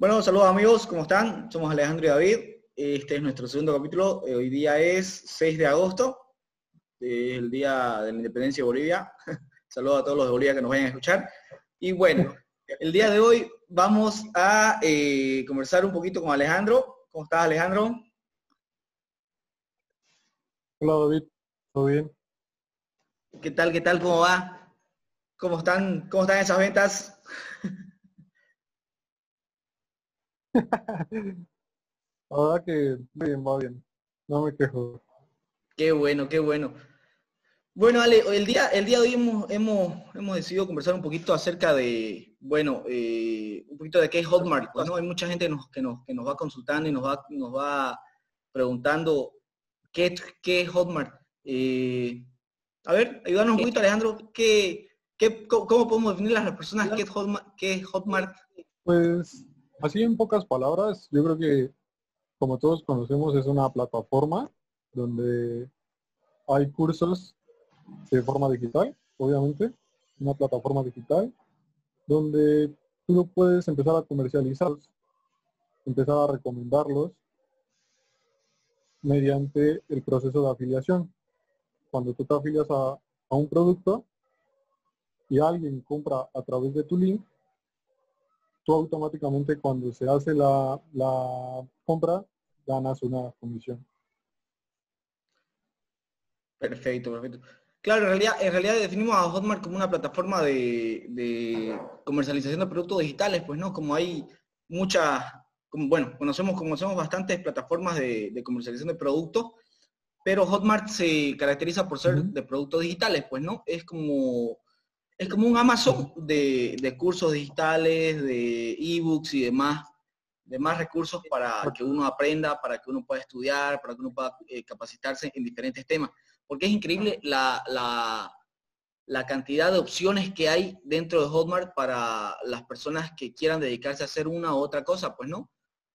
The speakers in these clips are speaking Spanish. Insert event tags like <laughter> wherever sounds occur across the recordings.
Bueno, saludos amigos, ¿cómo están? Somos Alejandro y David. Este es nuestro segundo capítulo. Eh, Hoy día es 6 de agosto, eh, el día de la independencia de Bolivia. <laughs> Saludos a todos los de Bolivia que nos vayan a escuchar. Y bueno, el día de hoy vamos a eh, conversar un poquito con Alejandro. ¿Cómo estás, Alejandro? Hola David, ¿todo bien? ¿Qué tal, qué tal, cómo va? ¿Cómo están, cómo están esas ventas? Verdad <laughs> que bien, va bien, no me quejo. Qué bueno, qué bueno. Bueno, Ale, el día, el día de hoy hemos, hemos, hemos decidido conversar un poquito acerca de, bueno, eh, un poquito de qué es Hotmart. pues, ¿no? Hay mucha gente que nos, que, nos, que nos va consultando y nos va, nos va preguntando qué, qué es Hotmart. Eh, a ver, ayúdanos un poquito, Alejandro. ¿qué, qué, cómo, cómo podemos definir a las personas qué es Hotmart? Qué es Hotmart? Pues así en pocas palabras, yo creo que como todos conocemos es una plataforma donde hay cursos de forma digital, obviamente, una plataforma digital donde tú puedes empezar a comercializarlos, empezar a recomendarlos mediante el proceso de afiliación. Cuando tú te afilias a, a un producto y alguien compra a través de tu link, tú automáticamente cuando se hace la, la compra ganas una comisión. Perfecto, perfecto. Claro, en realidad, en realidad definimos a Hotmart como una plataforma de, de comercialización de productos digitales, pues no, como hay muchas, como, bueno, conocemos, conocemos bastantes plataformas de, de, comercialización de productos, pero Hotmart se caracteriza por ser uh -huh. de productos digitales, pues no, es como, es como un Amazon de, de cursos digitales, de ebooks y demás, demás recursos para que uno aprenda, para que uno pueda estudiar, para que uno pueda eh, capacitarse en diferentes temas porque es increíble la, la, la, cantidad de opciones que hay dentro de Hotmart para las personas que quieran dedicarse a hacer una u otra cosa, pues no.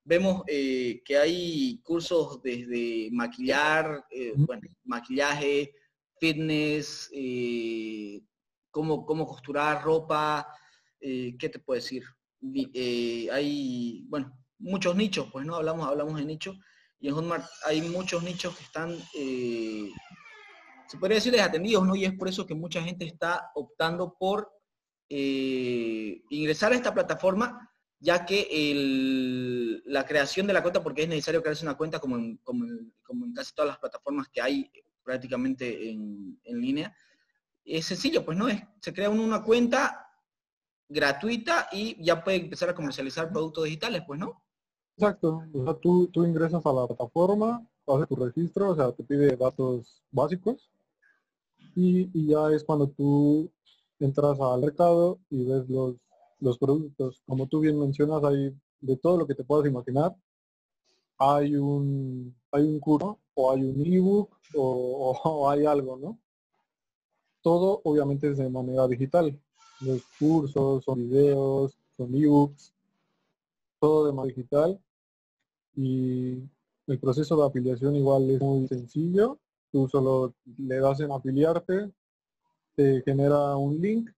Vemos eh, que hay cursos desde maquillar, eh, bueno, maquillaje, fitness, cómo, cómo, costurar ropa, eh, ¿qué te puedo decir? hay, bueno, muchos nichos, pues no, hablamos, hablamos de nichos, y en Hotmart hay muchos nichos que están se podría decirles atendidos, ¿no? Y es por eso que mucha gente está optando por eh, ingresar a esta plataforma, ya que la creación de la cuenta, porque es necesario crearse una cuenta como en, como en, como en casi todas las plataformas que hay prácticamente en, en, línea, es sencillo, pues no es, se crea una cuenta gratuita y ya puede empezar a comercializar productos digitales, pues no. Exacto, o sea, tú, tú ingresas a la plataforma, haces tu registro, o sea, te pide datos básicos, y, y, ya es cuando tú entras al mercado y ves los, los productos. Como tú bien mencionas, hay de todo lo que te puedas imaginar. Hay un, hay un curso o hay un ebook o, o <laughs> hay algo, ¿no? Todo obviamente es de manera digital. Los cursos, son videos, son ebooks, todo de manera digital. Y el proceso de afiliación igual es muy sencillo tú solo le das en afiliarte, te genera un link,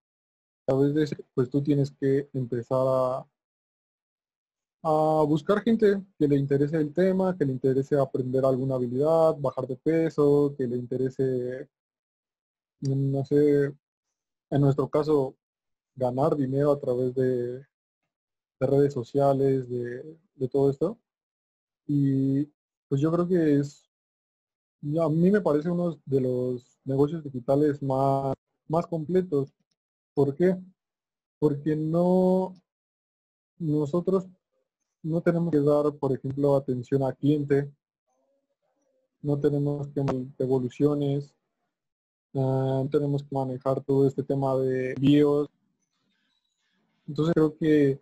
a veces pues tú tienes que empezar a, a buscar gente que le interese el tema, que le interese aprender alguna habilidad, bajar de peso, que le interese, no sé, en nuestro caso, ganar dinero a través de, de redes sociales, de, todo esto. Y pues yo creo que es a mí me parece uno de los negocios digitales más, más completos. ¿Por qué? Porque no, nosotros no tenemos que dar, por ejemplo, atención al cliente, no tenemos que evoluciones, tenemos que manejar todo este tema de BIOS. Entonces creo que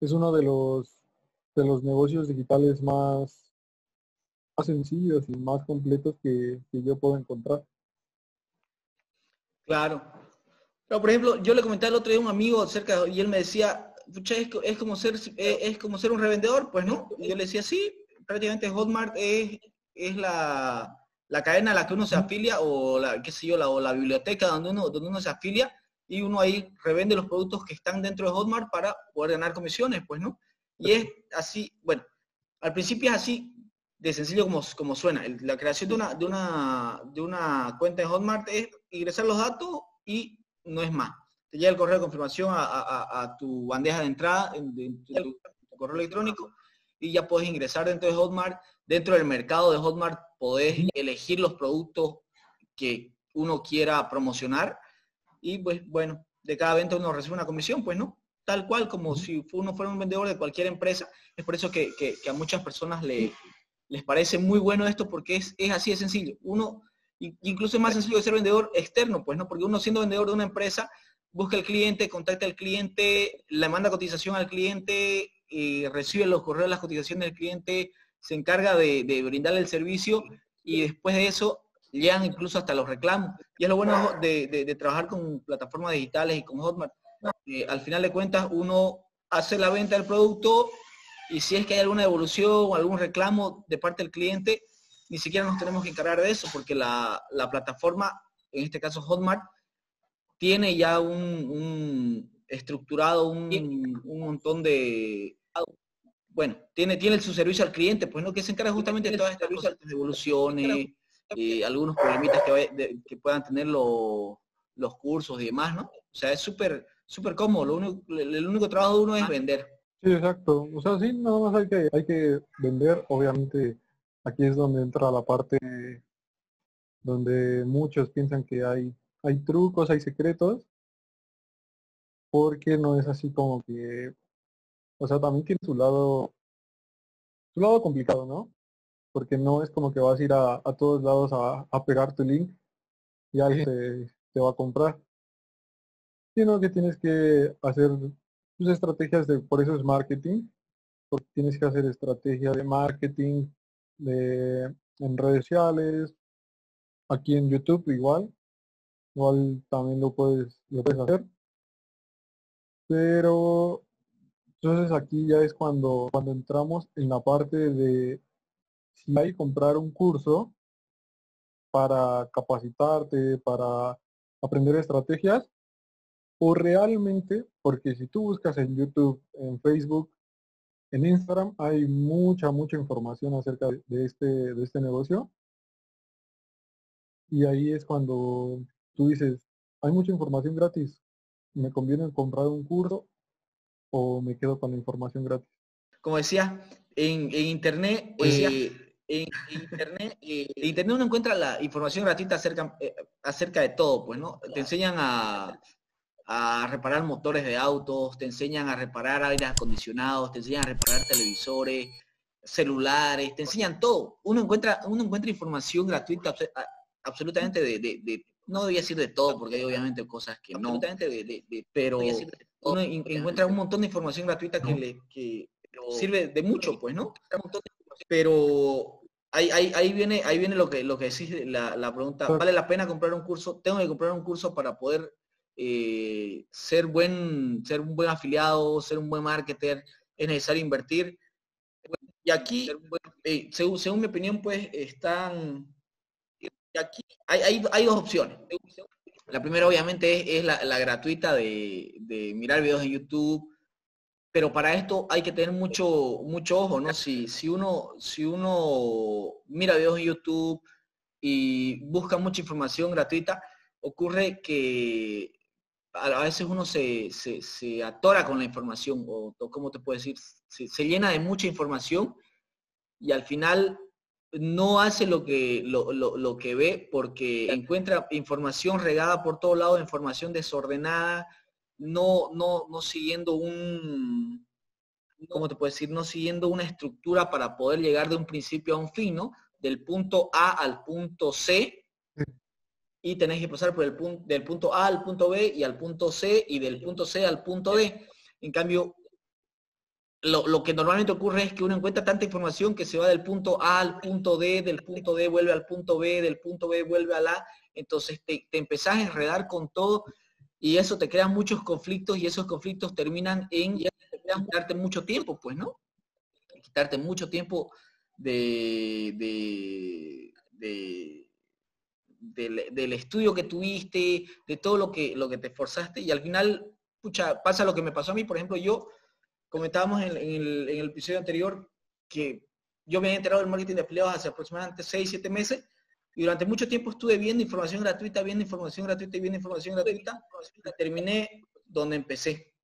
es uno de los de los negocios digitales más más sencillos y más completos que, que, yo puedo encontrar. Claro. Pero, por ejemplo, yo le comenté el otro día un amigo cerca y él me decía, es, es, como ser, es como ser un revendedor, pues, ¿no? Y yo le decía, sí, prácticamente Hotmart es, es la, la cadena a la que uno se afilia o la, qué sé yo, la, o la biblioteca donde uno, donde uno se afilia y uno ahí revende los productos que están dentro de Hotmart para poder ganar comisiones, pues, ¿no? Y es así, bueno, al principio es así de sencillo como, como suena. La creación de una, de, una, de una cuenta en Hotmart es ingresar los datos y no es más. Te llega el correo de confirmación a, tu bandeja de entrada, en, tu, correo electrónico, y ya puedes ingresar dentro de Hotmart. Dentro del mercado de Hotmart podés elegir los productos que uno quiera promocionar y pues bueno, de cada venta uno recibe una comisión, pues no, tal cual como si uno fuera un vendedor de cualquier empresa. Es por eso que, a muchas personas le, les parece muy bueno esto porque es, es así de sencillo. Uno, incluso es más sencillo de ser vendedor externo, pues no, porque uno siendo vendedor de una empresa, busca al cliente, contacta al cliente, le manda cotización al cliente, y recibe los correos de las cotizaciones del cliente, se encarga de, brindarle el servicio y después de eso llegan incluso hasta los reclamos. Y es lo bueno de, trabajar con plataformas digitales y con Hotmart. al final de cuentas, uno hace la venta del producto y si es que hay alguna devolución o algún reclamo de parte del cliente, ni siquiera nos tenemos que encargar de eso, porque la, plataforma, en este caso Hotmart, tiene ya un, estructurado un, montón de, bueno, tiene, tiene su servicio al cliente, pues no, que se encarga justamente de todas estas cosas, devoluciones, eh, algunos problemitas que, puedan tener los, cursos y demás, ¿no? O sea, es súper, súper cómodo, lo único, el único trabajo de uno es vender. Sí, exacto. O sea, sí, nada más hay que, hay que vender, obviamente aquí es donde entra la parte donde muchos piensan que hay, hay trucos, hay secretos, porque no es así como que, o sea, también tiene su lado, su lado complicado, ¿no? Porque no es como que vas a ir a, todos lados a, pegar tu link y alguien te, te va a comprar, sino que tienes que hacer tus estrategias de, por eso es marketing, porque tienes que hacer estrategia de marketing, de, en redes sociales, aquí en YouTube igual, igual también lo puedes, lo puedes hacer. Pero entonces aquí ya es cuando, cuando entramos en la parte de si hay comprar un curso para capacitarte, para aprender estrategias, o realmente, porque si tú buscas en YouTube, en Facebook, en Instagram hay mucha, mucha información acerca de este, de este negocio. Y ahí es cuando tú dices, hay mucha información gratis, ¿me conviene comprar un curso o me quedo con la información gratis? Como decía, en, Internet, eh, en, Internet, eh, Internet uno encuentra la información gratuita acerca, eh, acerca de todo, pues, ¿no? Te enseñan a, a reparar motores de autos, te enseñan a reparar aires acondicionados, te enseñan a reparar televisores, celulares, te enseñan todo. Uno encuentra, uno encuentra información gratuita absolutamente de, no debía decir de todo, porque hay obviamente cosas que no, de, pero uno encuentra un montón de información gratuita que, le, sirve de mucho, pues, ¿no? Pero ahí, ahí, viene, ahí viene lo que, lo que decís, la, la pregunta, ¿vale la pena comprar un curso? Tengo que comprar un curso para poder eh, ser, buen, ser un buen afiliado, ser un buen marketer, es necesario invertir. Y aquí, eh, según, mi opinión, pues están... Y aquí hay, hay, dos opciones. La primera obviamente es, la, gratuita de, mirar videos en YouTube, pero para esto hay que tener mucho, mucho ojo, ¿no? Si, si, uno, si uno mira videos en YouTube y busca mucha información gratuita, ocurre que a veces uno se, atora con la información, o, ¿cómo te puedo decir? Se, llena de mucha información y al final no hace lo que, lo, que ve porque encuentra información regada por todos lados, información desordenada, no, no, no siguiendo un, ¿cómo te puedo decir? No siguiendo una estructura para poder llegar de un principio a un fin, ¿no? Del punto A al punto C, y tenés que pasar por el punto, del punto A al punto B y al punto C y del punto C al punto D. En cambio, lo, que normalmente ocurre es que uno encuentra tanta información que se va del punto A al punto D, del punto D vuelve al punto B, del punto B vuelve A, entonces te, empezás a enredar con todo y eso te crea muchos conflictos y esos conflictos terminan en quitarte mucho tiempo, pues, ¿no? Quitarte mucho tiempo de, de del, estudio que tuviste, de todo lo que, lo que te esforzaste y al final, pucha, pasa lo que me pasó a mí, por ejemplo, yo comentábamos en, el, episodio anterior que yo me había enterado del marketing de afiliados hace aproximadamente 6, 7 meses y durante mucho tiempo estuve viendo información gratuita, viendo información gratuita y viendo información gratuita. Y terminé donde empecé,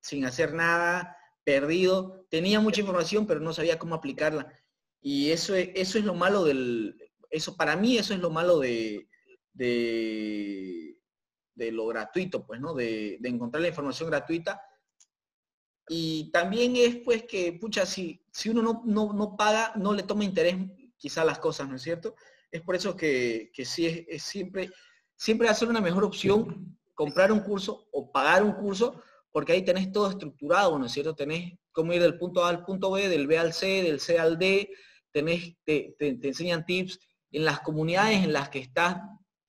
sin hacer nada, perdido. Tenía mucha información, pero no sabía cómo aplicarla. Y eso es, eso es lo malo del... Eso, para mí eso es lo malo de, de, lo gratuito, pues, ¿no? De, encontrar la información gratuita. Y también es, pues, que, pucha, si, si uno no, no, no paga, no le toma interés quizá las cosas, ¿no es cierto? Es por eso que, sí es, siempre, siempre a ser una mejor opción comprar un curso o pagar un curso, porque ahí tenés todo estructurado, ¿no es cierto? Tenés cómo ir del punto A al punto B, del B al C, del C al D, tenés, te, enseñan tips, en las comunidades en las que estás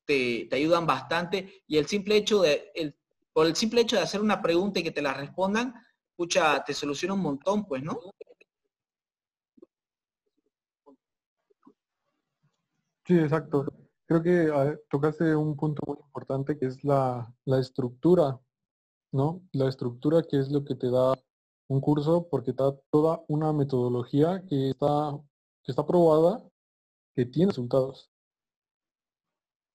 te, ayudan bastante y el simple hecho de, el, por el simple hecho de hacer una pregunta y que te la respondan, pucha, te soluciona un montón, pues, ¿no? Sí, exacto. Creo que tocaste un punto muy importante que es la, estructura, ¿no? La estructura que es lo que te da un curso porque da toda una metodología que está, que está probada, que tiene resultados.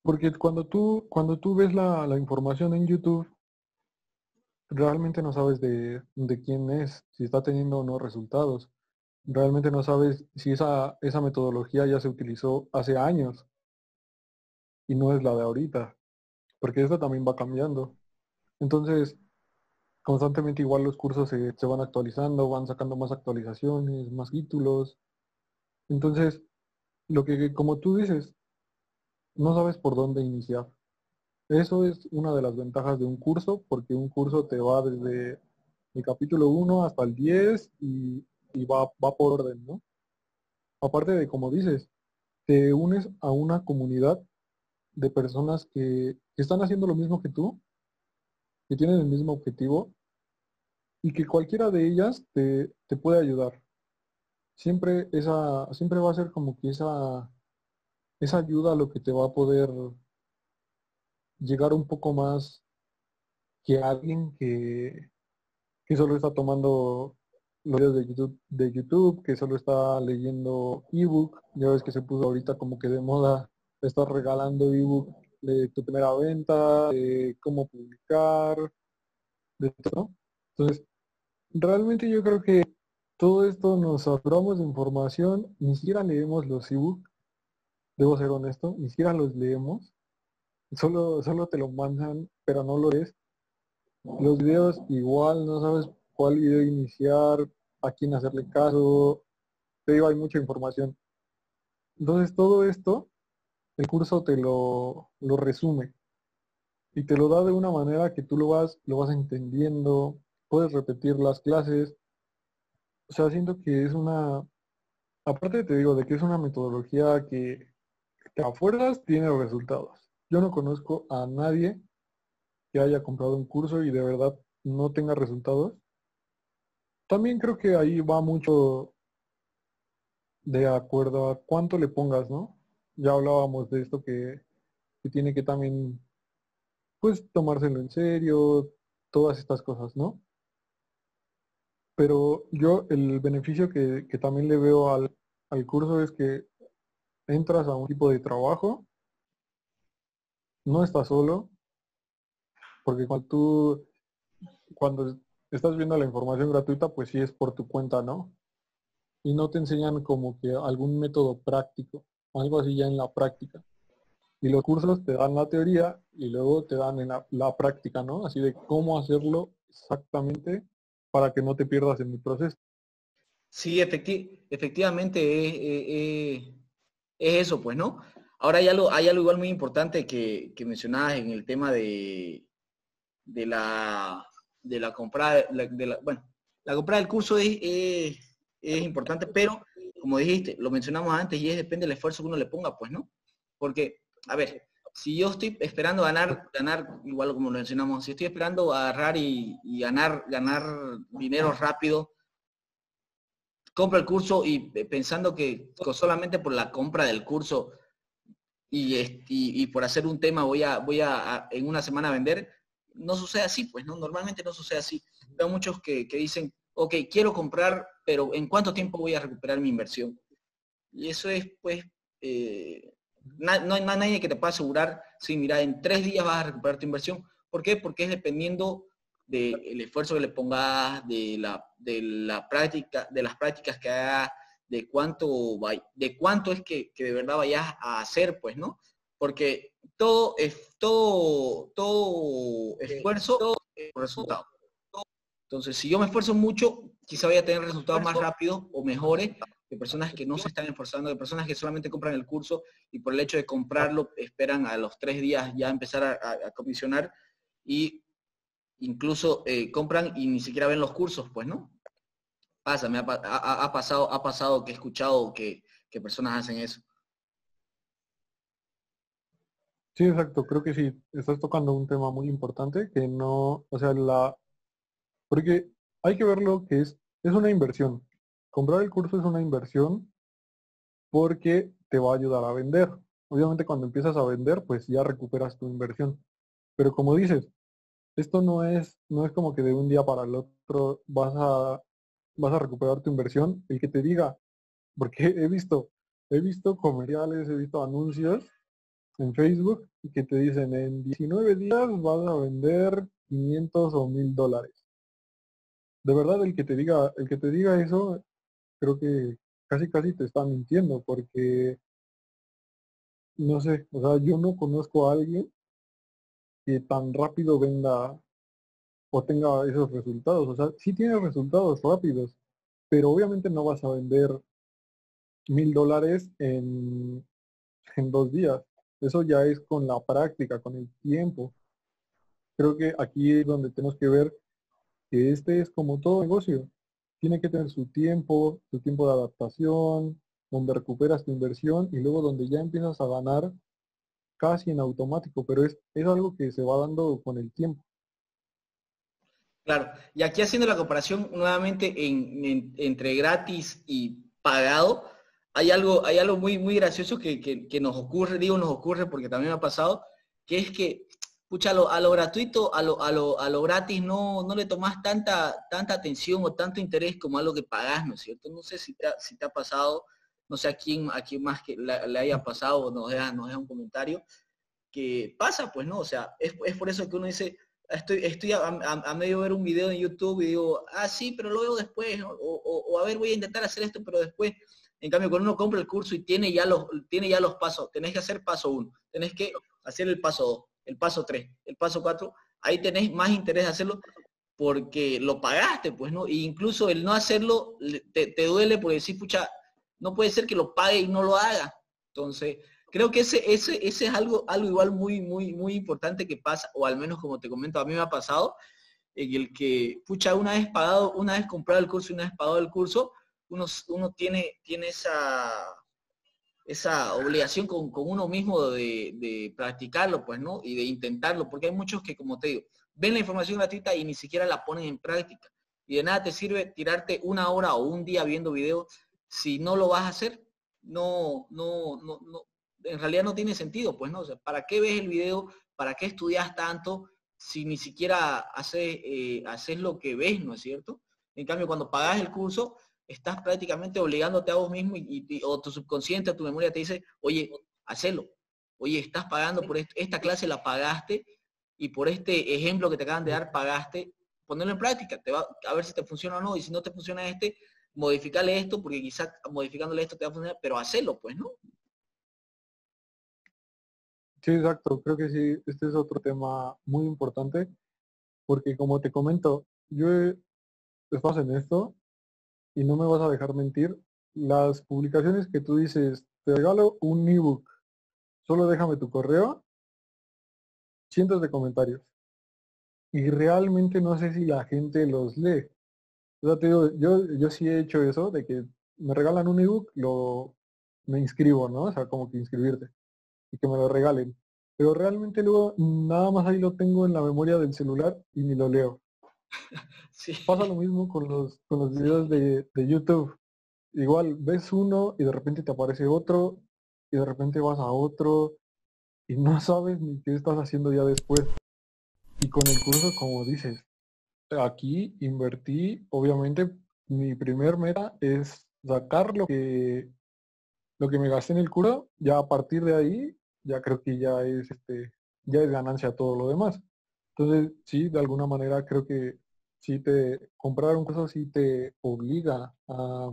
Porque cuando tú, cuando tú ves la, información en YouTube, realmente no sabes de, de, quién es, si está teniendo o no resultados realmente no sabes si esa, esa metodología ya se utilizó hace años y no es la de ahorita, porque esto también va cambiando. Entonces, constantemente igual los cursos se, se, van actualizando, van sacando más actualizaciones, más títulos. Entonces, lo que, como tú dices, no sabes por dónde iniciar. Eso es una de las ventajas de un curso, porque un curso te va desde el capítulo 1 hasta el 10 y y va, va por orden, ¿no? Aparte de, como dices, te unes a una comunidad de personas que, están haciendo lo mismo que tú, que tienen el mismo objetivo y que cualquiera de ellas te, te puede ayudar. Siempre, esa, siempre va a ser como que esa, esa ayuda a lo que te va a poder llegar un poco más que alguien que, que solo está tomando los videos de YouTube, de YouTube, que solo está leyendo ebook. Ya ves que se puso ahorita como que de moda estar regalando ebook de tu primera venta, de cómo publicar, de todo. Entonces, realmente yo creo que todo esto nos saturamos de información, ni siquiera leemos los ebook, debo ser honesto, ni siquiera los leemos, solo, solo te lo mandan, pero no lo lees. Los videos igual, no sabes cuál video iniciar, a quién hacerle caso. Te digo, hay mucha información. Entonces todo esto, el curso te lo, lo resume y te lo da de una manera que tú lo vas, lo vas entendiendo, puedes repetir las clases. O sea, siento que es una, aparte te digo, de que es una metodología que, que a tiene resultados. Yo no conozco a nadie que haya comprado un curso y de verdad no tenga resultados también creo que ahí va mucho de acuerdo a cuánto le pongas, ¿no? Ya hablábamos de esto que, tiene que también, pues, tomárselo en serio, todas estas cosas, ¿no? Pero yo el beneficio que, también le veo al, al curso es que entras a un tipo de trabajo, no estás solo, porque cuando tú, cuando estás viendo la información gratuita, pues sí es por tu cuenta, ¿no? Y no te enseñan como que algún método práctico, algo así ya en la práctica. Y los cursos te dan la teoría y luego te dan en la, práctica, ¿no? Así de cómo hacerlo exactamente para que no te pierdas en el proceso. Sí, efectivamente es, eso, pues, ¿no? Ahora hay algo, hay algo igual muy importante que, que mencionabas en el tema de, de la de la compra, de la, bueno, la compra del curso es, es, importante, pero como dijiste, lo mencionamos antes y es depende del esfuerzo que uno le ponga, pues, ¿no? Porque, a ver, si yo estoy esperando ganar, ganar, igual como lo mencionamos, si estoy esperando agarrar y, ganar, ganar dinero rápido, compro el curso y pensando que solamente por la compra del curso y, y, por hacer un tema voy a, voy a en una semana vender, no sucede así, pues, ¿no? Normalmente no sucede así. Veo muchos que, dicen, ok, quiero comprar, pero ¿en cuánto tiempo voy a recuperar mi inversión? Y eso es, pues, eh, no hay nadie que te pueda asegurar, sí, mira, en tres días vas a recuperar tu inversión. ¿Por qué? Porque es dependiendo del esfuerzo que le pongas, de la, de la práctica, de las prácticas que hagas, de cuánto, de cuánto es que, de verdad vayas a hacer, pues, ¿no? Porque todo es todo, todo esfuerzo todo resultado. Entonces, si yo me esfuerzo mucho, quizá voy a tener resultados más rápidos o mejores de personas que no se están esforzando, de personas que solamente compran el curso y por el hecho de comprarlo esperan a los tres días ya empezar a, comisionar y incluso eh, compran y ni siquiera ven los cursos, pues, ¿no? Pasa, me ha, pasado, ha pasado que he escuchado que, que personas hacen eso. Sí, exacto, creo que sí, estás tocando un tema muy importante que no, o sea, la, porque hay que verlo que es, es una inversión. Comprar el curso es una inversión porque te va a ayudar a vender. Obviamente cuando empiezas a vender, pues ya recuperas tu inversión. Pero como dices, esto no es, no es como que de un día para el otro vas a, vas a recuperar tu inversión. El que te diga, porque he visto, he visto comerciales, he visto anuncios en Facebook que te dicen en 19 días vas a vender 500 o 1000 dólares. De verdad, el que te diga, el que te diga eso, creo que casi casi te está mintiendo porque no sé, o sea, yo no conozco a alguien que tan rápido venda o tenga esos resultados. O sea, sí tiene resultados rápidos, pero obviamente no vas a vender mil dólares en, en dos días. Eso ya es con la práctica, con el tiempo. Creo que aquí es donde tenemos que ver que este es como todo negocio. Tiene que tener su tiempo, su tiempo de adaptación, donde recuperas tu inversión y luego donde ya empiezas a ganar casi en automático, pero es, es algo que se va dando con el tiempo. Claro, y aquí haciendo la comparación nuevamente entre gratis y pagado, hay algo, hay algo muy, muy gracioso que, nos ocurre, digo nos ocurre porque también me ha pasado, que es que, pucha, a lo, gratuito, a lo, a lo, a lo gratis no, no le tomas tanta, tanta atención o tanto interés como a lo que pagás, ¿no es cierto? No sé si te ha, pasado, no sé a quién, a quién más que le, haya pasado nos deja, nos deja un comentario, que pasa, pues, ¿no? O sea, es, por eso que uno dice, estoy, estoy a, medio ver un video en YouTube y digo, ah, sí, pero lo veo después, o, o, a ver, voy a intentar hacer esto, pero después en cambio, cuando uno compra el curso y tiene ya los, tiene ya los pasos, tenés que hacer paso uno, tenés que hacer el paso dos, el paso tres, el paso cuatro, ahí tenés más interés de hacerlo porque lo pagaste, pues, ¿no? E incluso el no hacerlo te, duele porque decís, pucha, no puede ser que lo pague y no lo haga. Entonces, creo que ese, ese, ese es algo, algo igual muy, muy, muy importante que pasa, o al menos como te comento, a mí me ha pasado, en el que, pucha, una vez pagado, una vez comprado el curso y una vez pagado el curso, uno, tiene, tiene esa, esa obligación con, uno mismo de, practicarlo, pues, ¿no? Y de intentarlo, porque hay muchos que, como te digo, ven la información gratuita y ni siquiera la ponen en práctica. Y de nada te sirve tirarte una hora o un día viendo videos si no lo vas a hacer. No, no, no, no, en realidad no tiene sentido, pues, ¿no? O sea, ¿para qué ves el video? ¿Para qué estudias tanto si ni siquiera haces, eh, haces lo que ves, ¿no es cierto? En cambio, cuando pagas el curso, estás prácticamente obligándote a vos mismo y, o tu subconsciente, tu memoria te dice, oye, hacelo. Oye, estás pagando por esto, esta clase la pagaste y por este ejemplo que te acaban de dar pagaste, ponerlo en práctica, te va a ver si te funciona o no, y si no te funciona este, modificarle esto, porque quizás modificándole esto te va a funcionar, pero hacelo, pues, ¿no? Sí, exacto. Creo que sí, este es otro tema muy importante, porque como te comento, yo he, estás en esto y no me vas a dejar mentir, las publicaciones que tú dices, te regalo un ebook, solo déjame tu correo, cientos de comentarios. Y realmente no sé si la gente los lee. O te digo, yo, yo sí he hecho eso, de que me regalan un ebook, lo, me inscribo, ¿no? O sea, como que inscribirte y que me lo regalen. Pero realmente luego nada más ahí lo tengo en la memoria del celular y ni lo leo. <laughs> Pasa lo mismo con los, con los videos de, de, YouTube. Igual ves uno y de repente te aparece otro y de repente vas a otro y no <laughs> sabes ni qué estás haciendo ya después. Y con el curso, como dices, aquí invertí, obviamente, mi primer meta es sacar lo que lo que me gasté en el cura, ya a partir de ahí, ya creo que ya es este, ya es ganancia todo lo demás. Entonces, sí, de alguna manera creo que si te comprar un curso sí te obliga a,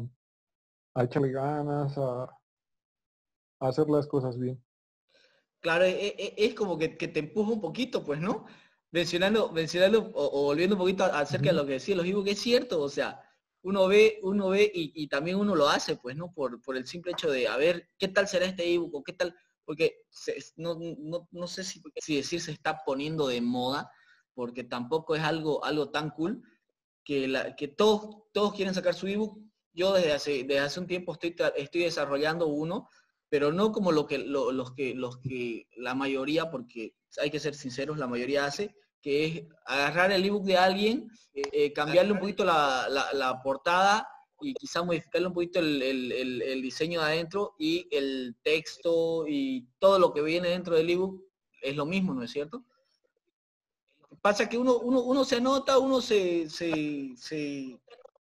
a echarle ganas, a, hacer las cosas bien. Claro, e, e, es, como que, te empuja un poquito, pues, ¿no? Mencionando, mencionando o, volviendo un poquito acerca de lo que decía los que es cierto, o sea, uno ve, uno ve y, también uno lo hace, pues, ¿no? Por, por el simple hecho de, a ver, ¿qué tal será este ebook? O qué tal, porque no, no, sé si, si decir se está poniendo de moda, porque tampoco es algo, algo tan cool, que, la, que todos, todos quieren sacar su ebook. Yo desde hace, desde hace un tiempo estoy, estoy desarrollando uno, pero no como lo que, los, que, los que la mayoría, porque hay que ser sinceros, la mayoría hace, que es agarrar el ebook de alguien, eh, cambiarle un poquito la, portada y quizá modificarle un poquito el, diseño de adentro y el texto y todo lo que viene dentro del ebook es lo mismo, ¿no es cierto? Pasa que uno, uno, se anota, uno se,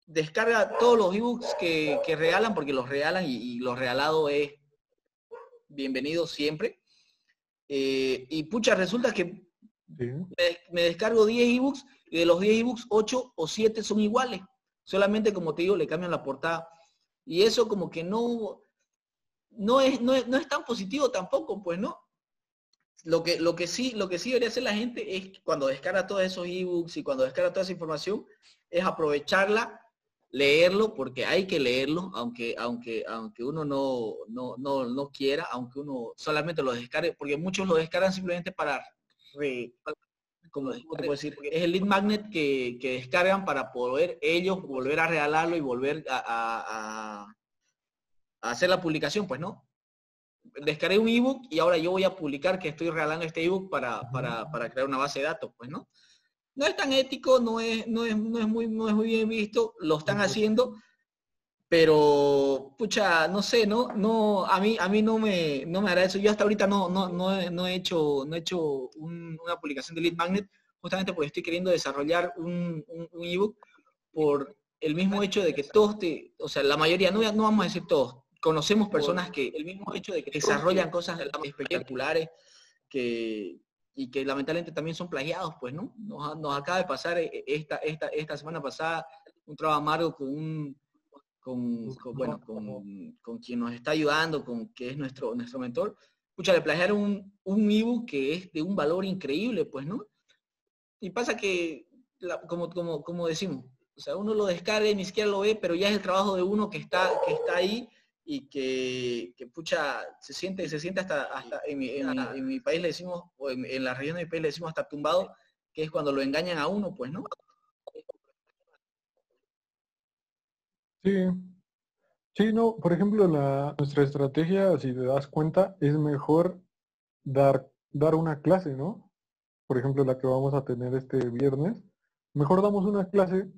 descarga todos los ebooks que, que regalan, porque los regalan y, lo regalado es bienvenido siempre. Eh, y pucha, resulta que me, descargo 10 ebooks y de los 10 ebooks, 8 o 7 son iguales. Solamente, como te digo, le cambian la portada. Y eso como que no, no, es, no, es, tan positivo tampoco, pues, ¿no? Lo que, lo que sí, lo que sí debería hacer la gente es cuando descarga todos esos ebooks y cuando descarga toda esa información, es aprovecharla, leerlo, porque hay que leerlo, aunque, aunque, aunque uno no, no, no, no quiera, aunque uno solamente lo descargue, porque muchos lo descargan simplemente para como te puedo decir, es el lead magnet que, descargan para poder ellos volver a regalarlo y volver a, hacer la publicación, pues no. Descargué un ebook y ahora yo voy a publicar que estoy regalando este ebook para, para, para crear una base de datos, pues no. No es tan ético, no es, no es, no es, muy, no es muy bien visto, lo están haciendo, pero pucha, no sé, no, no, a mí, a mí no me, no me eso. Yo hasta ahorita no, no, no, he, hecho, no he hecho una publicación de Lead Magnet, justamente porque estoy queriendo desarrollar un, ebook por el mismo hecho de que todos te, o sea, la mayoría, no, no vamos a decir todos, conocemos personas que el mismo hecho de que desarrollan cosas espectaculares que, y que lamentablemente también son plagiados, pues, ¿no? Nos, nos acaba de pasar eh, esta, esta, esta semana pasada un trabajo amargo con un con, bueno, con, quien nos está ayudando, con que es nuestro, nuestro mentor, escucha, le plagiaron un, un ebook que es de un valor increíble, pues, ¿no? Y pasa que, como, como, como decimos, o sea, uno lo descarga y ni siquiera lo ve, pero ya es el trabajo de uno que está, que está ahí y que, que pucha, se siente, se siente hasta, hasta en, mi, en, mi, país le decimos, o en, en, la región de mi país le decimos hasta tumbado, que es cuando lo engañan a uno, pues, ¿no? Sí, sí, no, por ejemplo, la, nuestra estrategia, si te das cuenta, es mejor dar, dar una clase, ¿no? Por ejemplo, la que vamos a tener este viernes. Mejor damos una clase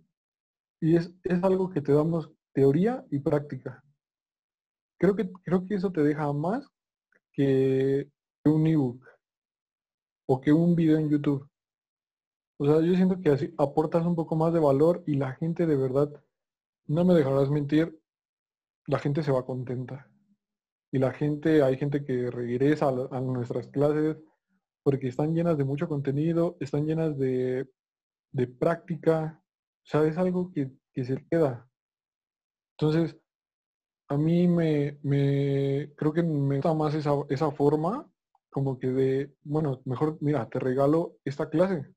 y es, es algo que te damos teoría y práctica. Creo que, creo que eso te deja más que un ebook o que un video en YouTube. O sea, yo siento que así aportas un poco más de valor y la gente de verdad no me dejarás mentir, la gente se va contenta. Y la gente, hay gente que regresa a, nuestras clases porque están llenas de mucho contenido, están llenas de, de práctica, o sea, es algo que, se queda. Entonces, a mí me, me, creo que me gusta más esa, esa forma, como que de, bueno, mejor, mira, te regalo esta clase.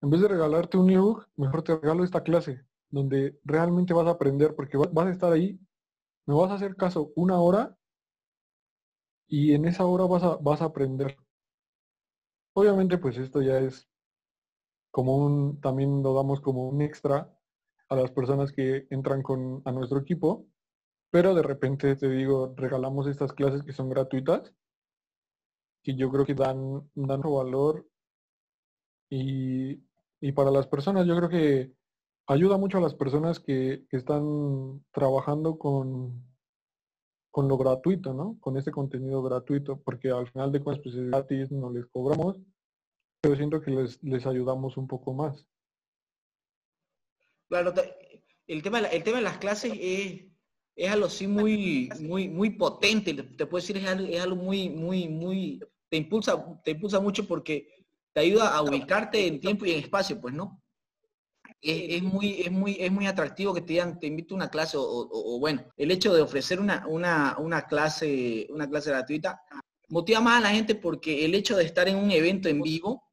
En vez de regalarte un ebook, mejor te regalo esta clase donde realmente vas a aprender, porque vas a estar ahí, me vas a hacer caso una hora y en esa hora vas a, vas a aprender. Obviamente pues esto ya es como un, también lo damos como un extra a las personas que entran con, a nuestro equipo, pero de repente te digo, regalamos estas clases que son gratuitas, que yo creo que dan, dan valor y, y para las personas yo creo que ayuda mucho a las personas que, están trabajando con, con lo gratuito, ¿no? Con este contenido gratuito, porque al final de cuentas pues es gratis, no les cobramos, pero siento que les, les ayudamos un poco más. Claro, el tema, el tema de las clases es, es algo así muy, muy, muy potente, te puedo decir, es algo, muy, muy, muy, te impulsa, te impulsa mucho porque te ayuda a ubicarte en tiempo y en espacio, pues, ¿no? Es, muy, es, muy, es muy atractivo que te digan, te invito a una clase, o, bueno, el hecho de ofrecer una, una, una, clase, una clase gratuita motiva más a la gente porque el hecho de estar en un evento en vivo,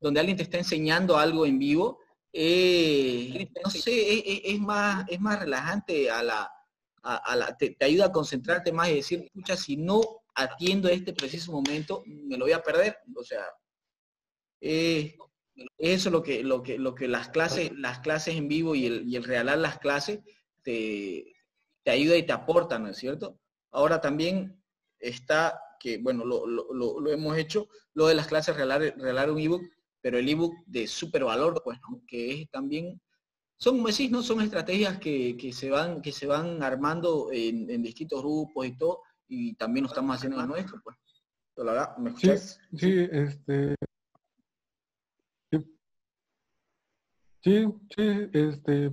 donde alguien te está enseñando algo en vivo, eh, no sé, es, más, es más relajante a la, a, la te, ayuda a concentrarte más y decir, escucha, si no atiendo este preciso momento, me lo voy a perder. O sea, eh, eso es lo que, lo que, lo que las clases, las clases en vivo y el, y el realar las clases te, te ayuda y te aporta, ¿no es cierto? Ahora también está que, bueno, lo, lo, lo, hemos hecho, lo de las clases regalar, regalar un ebook, pero el ebook de super valor, pues, que es también, son, como decís, ¿no? Son estrategias que, que, se van, que se van armando en, en, distintos grupos y todo, y también lo estamos haciendo en la nuestra, pues. Sí, sí, este... Sí, sí, este...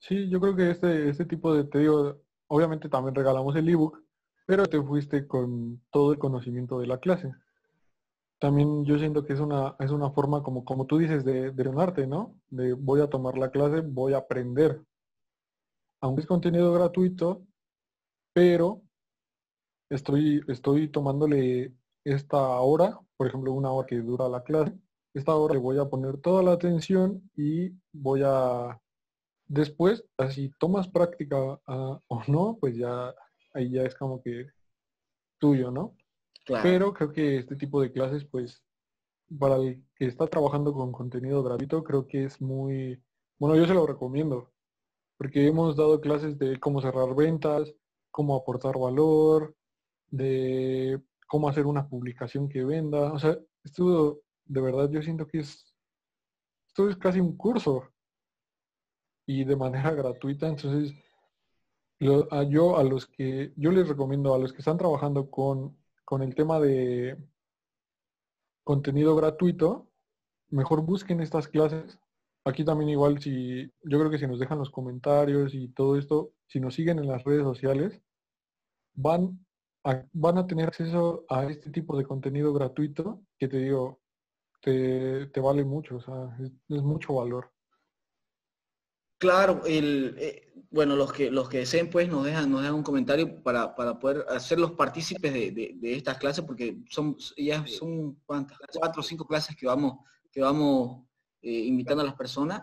Sí, yo creo que este, este tipo de, te digo, obviamente también regalamos el ebook, pero te fuiste con todo el conocimiento de la clase. También yo siento que es una, es una forma como, como tú dices de, de ¿no? De voy a tomar la clase, voy a aprender. Aunque es contenido gratuito, pero estoy, estoy tomándole esta hora, por ejemplo, una hora que dura la clase, esta hora le voy a poner toda la atención y voy a después, si tomas práctica ah, o no, pues ya ahí ya es como que tuyo, ¿no? Pero creo que este tipo de clases, pues, para el que está trabajando con contenido gratuito, creo que es muy, bueno, yo se lo recomiendo, porque hemos dado clases de cómo cerrar ventas, cómo aportar valor, de cómo hacer una publicación que venda. O sea, esto de verdad yo siento que es, esto es casi un curso y de manera gratuita, entonces yo a los que, yo les recomiendo a los que están trabajando con, con el tema de contenido gratuito, mejor busquen estas clases. Aquí también igual si, yo creo que si nos dejan los comentarios y todo esto, si nos siguen en las redes sociales, van a, van a tener acceso a este tipo de contenido gratuito que te digo, te, te vale mucho, o sea, es mucho valor. Claro, el, eh, bueno, los que los que deseen pues nos dejan, nos dejan un comentario para, para poder hacerlos partícipes de, de, estas clases, porque son ya son cuántas, cuatro o cinco clases que vamos, que vamos eh, invitando a las personas,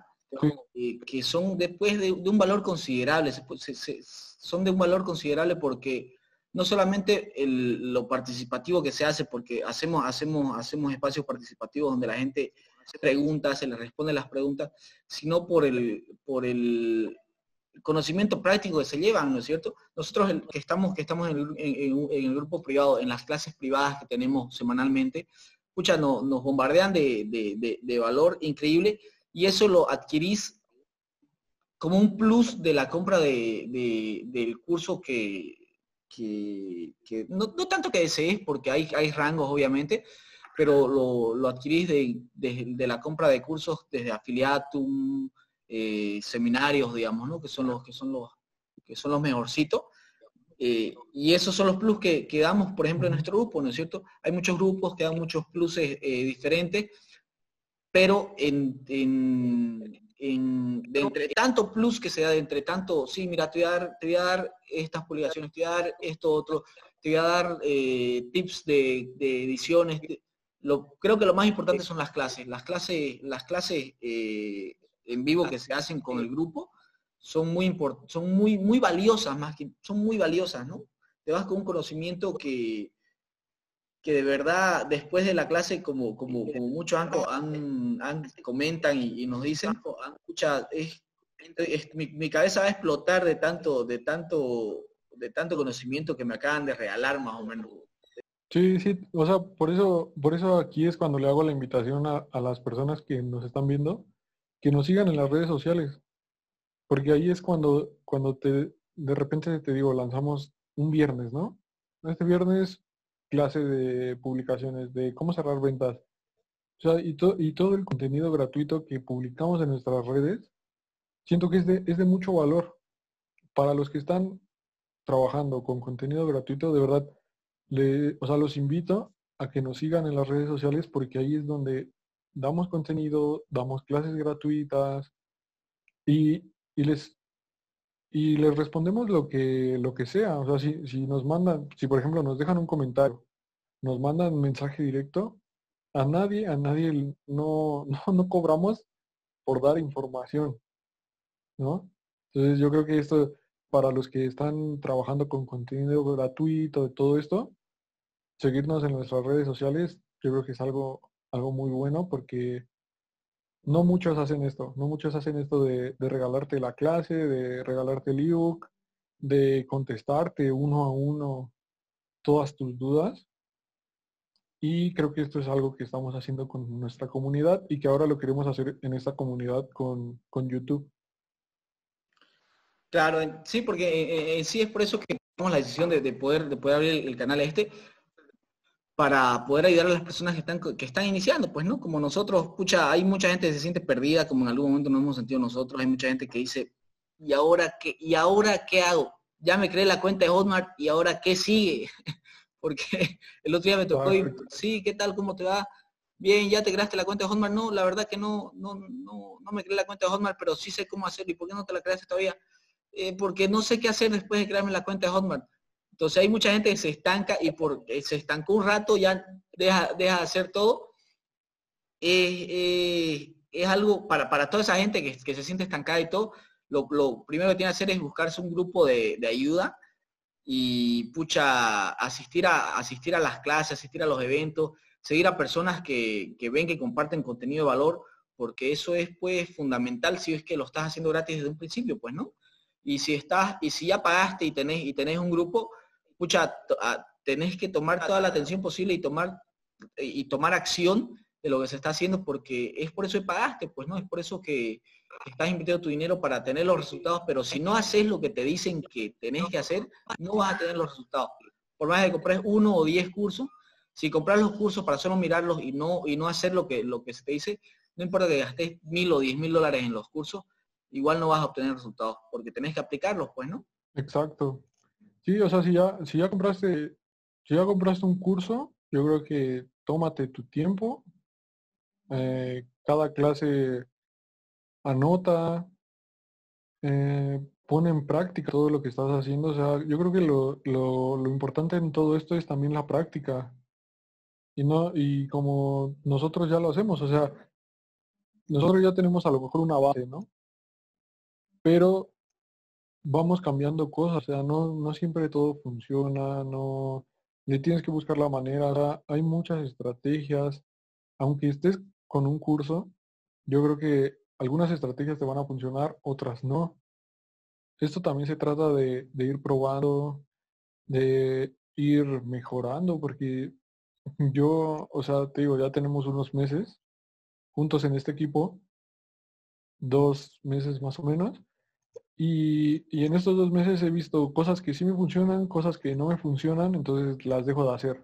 eh, que son después de, un valor considerable, son de un valor considerable porque no solamente el, lo participativo que se hace, porque hacemos, hacemos, hacemos espacios participativos donde la gente se pregunta, se le responde las preguntas, sino por el, por el conocimiento práctico que se llevan, ¿no es cierto? Nosotros que estamos, que estamos en el, grupo privado, en las clases privadas que tenemos semanalmente, escucha, nos bombardean de, valor increíble y eso lo adquirís como un plus de la compra del curso que, no, tanto que desees, porque hay, hay rangos obviamente, pero lo, adquirís de, la compra de cursos desde afiliatum, eh, seminarios, digamos, ¿no? Que son los que son los que son los mejorcitos. Eh, y esos son los plus que, que, damos, por ejemplo, en nuestro grupo, ¿no es cierto? Hay muchos grupos que dan muchos pluses eh, diferentes, pero en, de entre tanto plus que se da, de entre tanto, sí, mira, te voy a dar, te voy a dar estas publicaciones, te voy a dar esto otro, te voy a dar tips de, de ediciones, creo que lo más importante son las clases. Las clases, las clases eh, en vivo que se hacen con el grupo son muy son muy, muy valiosas, más que son muy valiosas, ¿no? Te vas con un conocimiento que, que de verdad después de la clase, como, como, muchos han, comentan y, nos dicen, escucha, es, mi, mi, cabeza va a explotar de tanto, de tanto, de tanto conocimiento que me acaban de regalar más o menos. Sí, sí, o sea, por eso, por eso aquí es cuando le hago la invitación a, las personas que nos están viendo, que nos sigan en las redes sociales. Porque ahí es cuando, cuando te, de repente te digo, lanzamos un viernes, ¿no? Este viernes, clase de publicaciones, de cómo cerrar ventas. O sea, y, y todo el contenido gratuito que publicamos en nuestras redes, siento que es de, es de mucho valor para los que están trabajando con contenido gratuito, de verdad, le, o sea, los invito a que nos sigan en las redes sociales porque ahí es donde damos contenido, damos clases gratuitas y, les y les respondemos lo que lo que sea. O sea, si, si nos mandan, si por ejemplo nos dejan un comentario, nos mandan mensaje directo, a nadie, a nadie no, <laughs> no, no cobramos por dar información. ¿No? Entonces yo creo que esto para los que están trabajando con contenido gratuito de todo esto, seguirnos en nuestras redes sociales, yo creo que es algo, algo muy bueno porque no muchos hacen esto, no muchos hacen esto de, regalarte la clase, de regalarte el ebook, de contestarte uno a uno todas tus dudas. Y creo que esto es algo que estamos haciendo con nuestra comunidad y que ahora lo queremos hacer en esta comunidad con, con YouTube. Claro, sí, porque eh, eh, sí es por eso que tomamos la decisión de, poder, de poder abrir el, canal este para poder ayudar a las personas que están, que están iniciando, pues, ¿no? Como nosotros, pucha, hay mucha gente que se siente perdida, como en algún momento nos hemos sentido nosotros, hay mucha gente que dice, ¿y ahora qué, y ahora qué hago? Ya me creé la cuenta de Hotmart y ahora qué sigue? <laughs> porque el otro día me tocó y, sí, ¿qué tal? ¿Cómo te va? Bien, ya te creaste la cuenta de Hotmart. No, la verdad que no, no, no, no me creé la cuenta de Hotmart, pero sí sé cómo hacerlo. ¿Y por qué no te la creaste todavía? Eh, porque no sé qué hacer después de crearme la cuenta de Hotmart. Entonces hay mucha gente que se estanca y porque eh, se estancó un rato ya deja, deja de hacer todo. Eh, es algo para, para toda esa gente que, se siente estancada y todo, lo, primero que tiene que hacer es buscarse un grupo de, ayuda y pucha, asistir a, asistir a las clases, asistir a los eventos, seguir a personas que, que ven que comparten contenido de valor, porque eso es pues fundamental si es que lo estás haciendo gratis desde un principio, pues, ¿no? Y si estás, y si ya pagaste y tenés, y tenés un grupo, escucha, ah, tenés que tomar toda la atención posible y tomar, y tomar acción de lo que se está haciendo porque es por eso que pagaste, pues no, es por eso que estás invirtiendo tu dinero para tener los resultados, pero si no haces lo que te dicen que tenés que hacer, no vas a tener los resultados. Por más que compres uno o diez cursos, si compras los cursos para solo mirarlos y no, y no hacer lo que, lo que se te dice, no importa que gastes mil o diez mil dólares en los cursos, igual no vas a obtener resultados, porque tenés que aplicarlos, pues, ¿no? Exacto. Sí, o sea, si ya, si ya compraste, si ya compraste un curso, yo creo que tómate tu tiempo. Eh, cada clase anota, eh, pone en práctica todo lo que estás haciendo. O sea, yo creo que lo, lo, lo importante en todo esto es también la práctica. Y no, y como nosotros ya lo hacemos, o sea, nosotros ya tenemos a lo mejor una base, ¿no? pero vamos cambiando cosas, o sea, no, no siempre todo funciona, no, le tienes que buscar la manera, hay muchas estrategias, aunque estés con un curso, yo creo que algunas estrategias te van a funcionar, otras no. Esto también se trata de, de ir probando, de ir mejorando, porque yo, o sea, te digo, ya tenemos unos meses juntos en este equipo, dos meses más o menos, y, en estos dos meses he visto cosas que sí me funcionan, cosas que no me funcionan, entonces las dejo de hacer.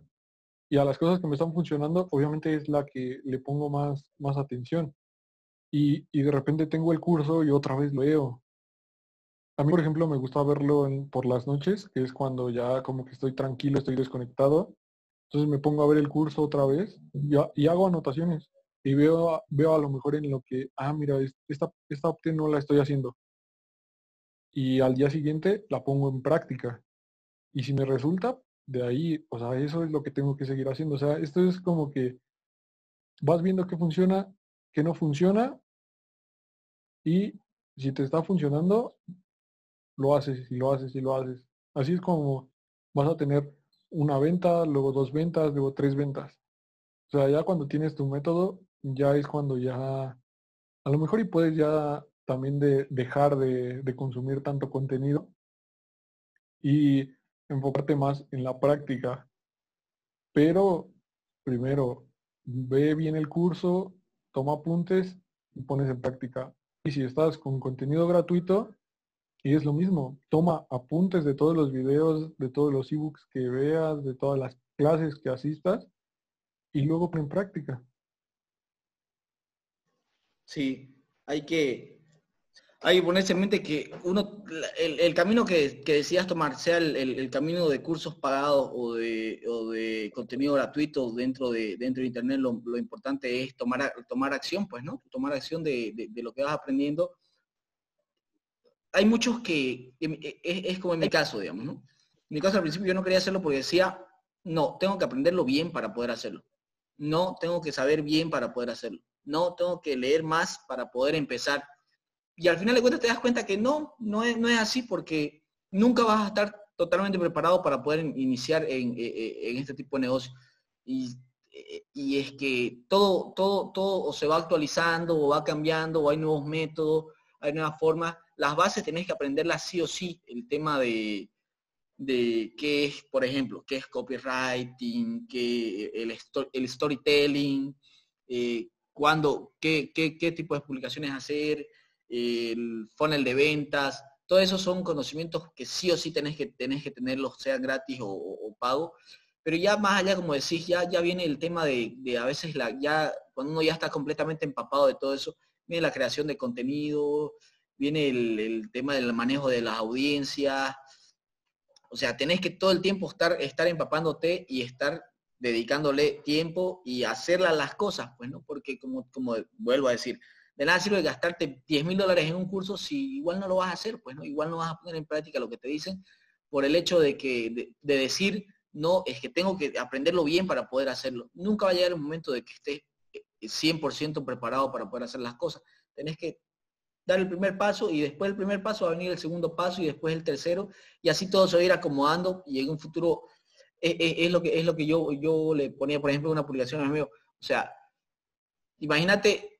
Y a las cosas que me están funcionando, obviamente es la que le pongo más, más atención. Y, de repente tengo el curso y otra vez lo veo. A mí, por ejemplo, me gusta verlo por las noches, que es cuando ya como que estoy tranquilo, estoy desconectado. Entonces me pongo a ver el curso otra vez y, y hago anotaciones. Y veo, veo a lo mejor en lo que, ah, mira, esta, esta opción no la estoy haciendo y al día siguiente la pongo en práctica. Y si me resulta, de ahí, o sea, eso es lo que tengo que seguir haciendo. O sea, esto es como que vas viendo que funciona, que no funciona, y si te está funcionando, lo haces y lo haces y lo haces. Así es como vas a tener una venta, luego dos ventas, luego tres ventas. O sea, ya cuando tienes tu método, ya es cuando ya, a lo mejor y puedes ya también de dejar de, consumir tanto contenido y enfocarte más en la práctica. Pero primero, ve bien el curso, toma apuntes y pones en práctica. Y si estás con contenido gratuito, y es lo mismo, toma apuntes de todos los videos, de todos los ebooks que veas, de todas las clases que asistas y luego en práctica. Sí, hay que, hay que ponerse en mente que uno, el, camino que, que, decidas tomar, sea el, camino de cursos pagados o de, de contenido gratuito dentro de, dentro de Internet, lo, importante es tomar, tomar acción, pues, ¿no? Tomar acción de, lo que vas aprendiendo. Hay muchos que, es, es, como en mi caso, digamos, ¿no? En mi caso al principio yo no quería hacerlo porque decía, no, tengo que aprenderlo bien para poder hacerlo. No, tengo que saber bien para poder hacerlo. No, tengo que leer más para poder empezar y al final de cuentas te das cuenta que no, no es, no es así porque nunca vas a estar totalmente preparado para poder iniciar en, e, e, en este tipo de negocio. Y, e, es que todo, todo, todo se va actualizando o va cambiando o hay nuevos métodos, hay nuevas formas. Las bases tenés que aprenderlas sí o sí. El tema de, de qué es, por ejemplo, qué es copywriting, qué el, el storytelling, eh, cuándo, qué, qué, qué tipo de publicaciones hacer, el funnel de ventas, todo eso son conocimientos que sí o sí tenés que, tenés que tenerlos, sea gratis o, pago. Pero ya más allá, como decís, ya, ya viene el tema de, a veces, la, ya cuando uno ya está completamente empapado de todo eso, viene la creación de contenido, viene el, tema del manejo de las audiencias. O sea, tenés que todo el tiempo estar, estar empapándote y estar dedicándole tiempo y hacerlas las cosas, pues, ¿no? Porque como, como vuelvo a decir, de nada sirve gastarte 10 mil dólares en un curso si igual no lo vas a hacer, pues no, igual no vas a poner en práctica lo que te dicen por el hecho de que de, decir no, es que tengo que aprenderlo bien para poder hacerlo. Nunca va a llegar un momento de que estés 100% preparado para poder hacer las cosas. Tenés que dar el primer paso y después del primer paso va a venir el segundo paso y después el tercero y así todo se va a ir acomodando y en un futuro es, eh, eh, es, lo que es lo que yo yo le ponía por ejemplo una publicación a mí o sea imagínate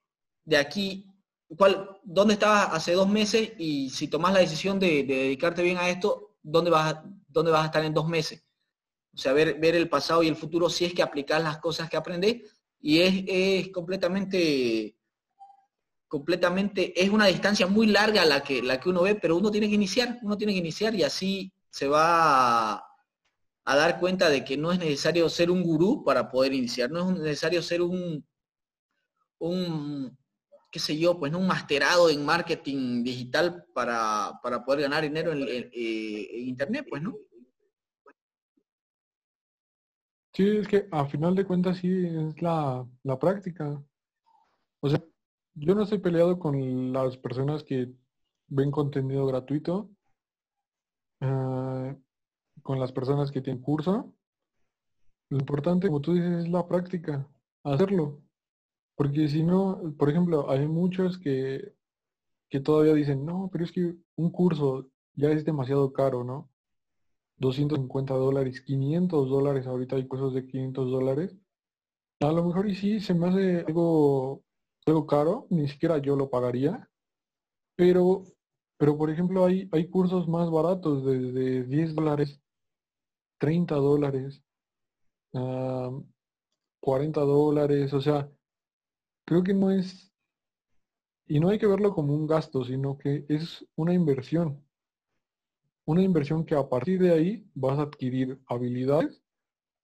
de aquí, ¿cuál, ¿dónde estabas hace dos meses? Y si tomas la decisión de, dedicarte bien a esto, ¿dónde vas, a, ¿dónde vas a estar en dos meses? O sea, ver, ver el pasado y el futuro si es que aplicas las cosas que aprendes y es, es completamente completamente, es una distancia muy larga la que, la que uno ve, pero uno tiene que iniciar, uno tiene que iniciar y así se va a, a, dar cuenta de que no es necesario ser un gurú para poder iniciar, no es necesario ser un, un, qué sé yo, pues un masterado en marketing digital para, poder ganar dinero eh, en, Internet, pues, ¿no? Sí, es que a final de cuentas sí es la, práctica. O sea, yo no estoy peleado con las personas que ven contenido gratuito, eh, con las personas que tienen curso. Lo importante, como tú dices, es la práctica, hacerlo. Porque si no, por ejemplo, hay muchos que, que todavía dicen, no, pero es que un curso ya es demasiado caro, ¿no? 250 dólares, 500 dólares, ahorita hay cursos de 500 dólares. A lo mejor y sí, se me hace algo, algo caro, ni siquiera yo lo pagaría. Pero, pero por ejemplo, hay, hay cursos más baratos, desde 10 dólares, 30 dólares, 40 dólares, o sea, creo que no es, y no hay que verlo como un gasto, sino que es una inversión. Una inversión que a partir de ahí vas a adquirir habilidades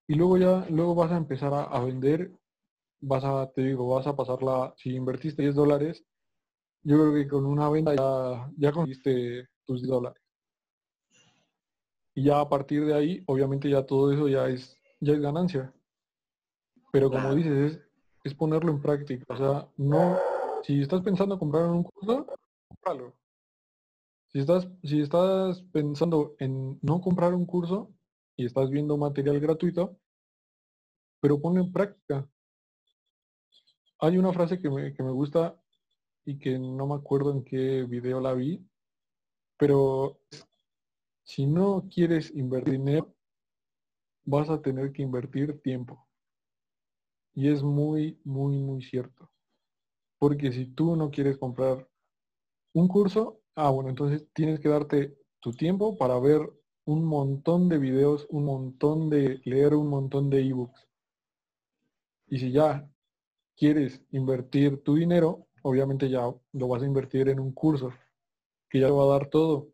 y luego ya, luego vas a empezar a, vender, vas a, te digo, vas a pasarla, si invertiste 10 dólares, yo creo que con una venta ya, ya conseguiste tus 10 dólares. Y ya a partir de ahí, obviamente ya todo eso ya es, ya es ganancia. Pero como dices, es, es ponerlo en práctica. O sea, no, si estás pensando comprar un curso, cómpralo. Si estás, si estás pensando en no comprar un curso y estás viendo material gratuito, pero ponlo en práctica. Hay una frase que me, que me gusta y que no me acuerdo en qué video la vi, pero si no quieres invertir dinero, vas a tener que invertir tiempo. Y es muy, muy, muy cierto. Porque si tú no quieres comprar un curso, ah, bueno, entonces tienes que darte tu tiempo para ver un montón de videos, un montón de, leer un montón de ebooks. Y si ya quieres invertir tu dinero, obviamente ya lo vas a invertir en un curso que ya te va a dar todo.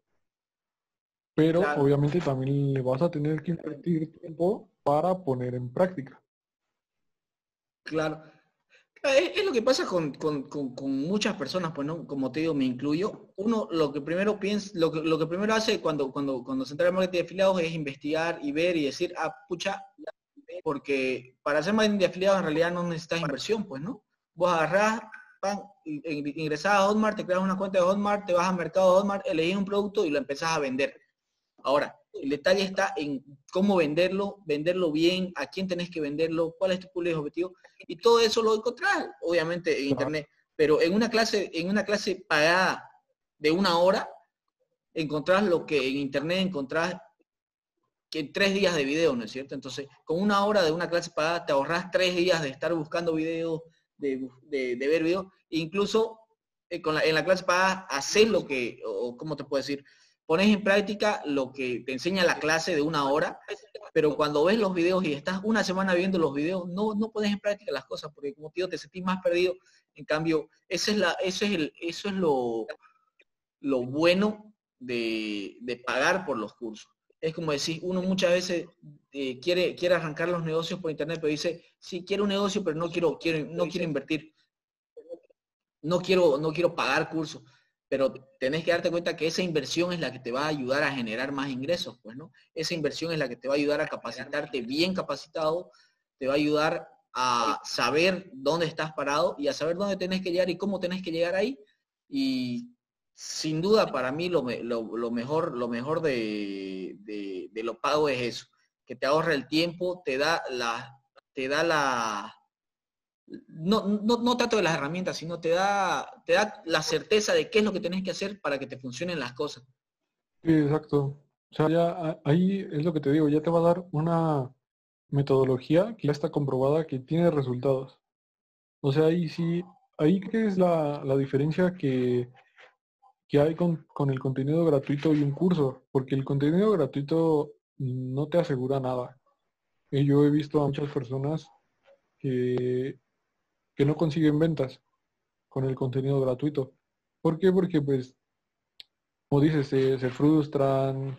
Pero obviamente también le vas a tener que invertir tiempo para poner en práctica. Claro. Es, lo que pasa con, muchas personas, pues no, como te digo, me incluyo. Uno lo que primero piensa, lo que, lo que primero hace cuando, cuando, cuando se entra en marketing de afiliados es investigar y ver y decir, ah, pucha, porque para hacer marketing de afiliados en realidad no necesitas inversión, pues, ¿no? Vos agarrás, pan, ingresás a Hotmart, te creas una cuenta de Hotmart, te vas al mercado de Hotmart, elegís un producto y lo empezás a vender. Ahora, el detalle está en cómo venderlo, venderlo bien, a quién tenés que venderlo, cuál es tu público objetivo. Y todo eso lo encontrás, obviamente, en internet. Pero en una clase, en una clase pagada de una hora, encontrás lo que en internet encontrás que tres días de video, ¿no es cierto? Entonces, con una hora de una clase pagada te ahorras tres días de estar buscando videos, de, ver videos. Incluso eh, con en la clase pagada hacer lo que, o cómo te puedo decir, pones en práctica lo que te enseña la clase de una hora, pero cuando ves los videos y estás una semana viendo los videos, no, no pones en práctica las cosas, porque como tío te sentís más perdido. En cambio, ese es la, eso es el, eso es lo, lo bueno de, pagar por los cursos. Es como decir, uno muchas veces eh, quiere, quiere arrancar los negocios por internet, pero dice, sí, quiero un negocio, pero no quiero, quiero, no quiero invertir. No quiero, no quiero pagar cursos pero tenés que darte cuenta que esa inversión es la que te va a ayudar a generar más ingresos, pues, ¿no? Esa inversión es la que te va a ayudar a capacitarte bien capacitado, te va a ayudar a saber dónde estás parado y a saber dónde tenés que llegar y cómo tenés que llegar ahí. Y sin duda para mí lo, mejor, lo mejor de, de, lo pago es eso, que te ahorra el tiempo, te da la, te da la, no, no, no trato de las herramientas, sino te da, te da la certeza de qué es lo que tenés que hacer para que te funcionen las cosas. Sí, exacto. O sea, ya ahí es lo que te digo, ya te va a dar una metodología que ya está comprobada que tiene resultados. O sea, ahí sí, ahí que es la, diferencia que, que hay con, con, el contenido gratuito y un curso, porque el contenido gratuito no te asegura nada. Y yo he visto a muchas personas que que no consiguen ventas con el contenido gratuito. ¿Por qué? Porque pues, como dices, se, frustran,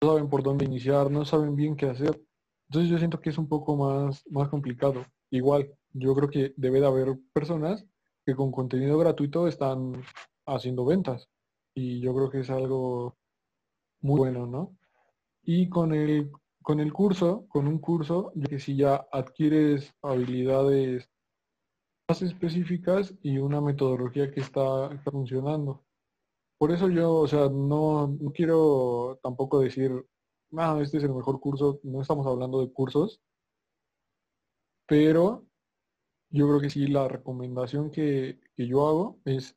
no saben por dónde iniciar, no saben bien qué hacer. Entonces yo siento que es un poco más, más complicado. Igual, yo creo que debe de haber personas que con contenido gratuito están haciendo ventas. Y yo creo que es algo muy bueno, ¿no? Y con el, con el curso, con un curso, que si ya adquieres habilidades más específicas y una metodología que está, funcionando. Por eso yo, o sea, no, quiero tampoco decir, ah, este es el mejor curso, no estamos hablando de cursos, pero yo creo que sí, la recomendación que, yo hago es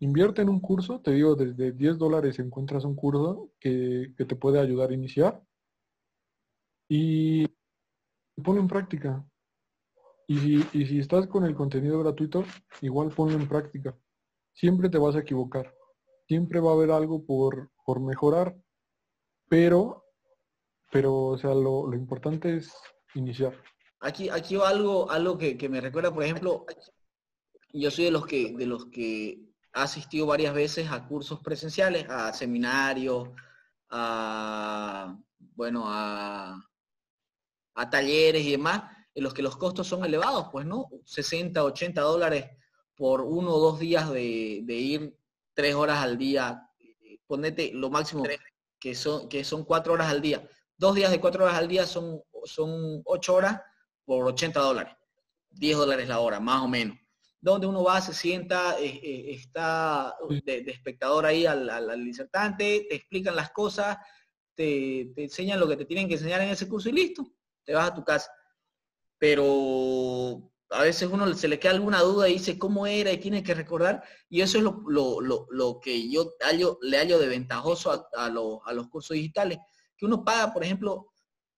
invierte en un curso, te digo, desde 10 dólares encuentras un curso que, que te puede ayudar a iniciar y pone en práctica. Y si, y si estás con el contenido gratuito, igual ponlo en práctica. Siempre te vas a equivocar. Siempre va a haber algo por, por mejorar. Pero, pero, o sea, lo, importante es iniciar. Aquí, aquí va algo, algo que, me recuerda, por ejemplo, yo soy de los que, de los que ha asistido varias veces a cursos presenciales, a seminarios, a bueno, a, a talleres y demás en los que los costos son elevados, pues, ¿no? 60, 80 dólares por uno o dos días de, ir tres horas al día, ponete lo máximo que son, que son cuatro horas al día. Dos días de cuatro horas al día son, son ocho horas por 80 dólares, 10 dólares la hora, más o menos. Donde uno va, se sienta, eh, eh, está de, espectador ahí al, al, disertante, te explican las cosas, te, te enseñan lo que te tienen que enseñar en ese curso y listo, te vas a tu casa pero a veces uno se le queda alguna duda y dice cómo era y tiene que recordar, y eso es lo, que yo le hallo de ventajoso a, los cursos digitales, que uno paga, por ejemplo,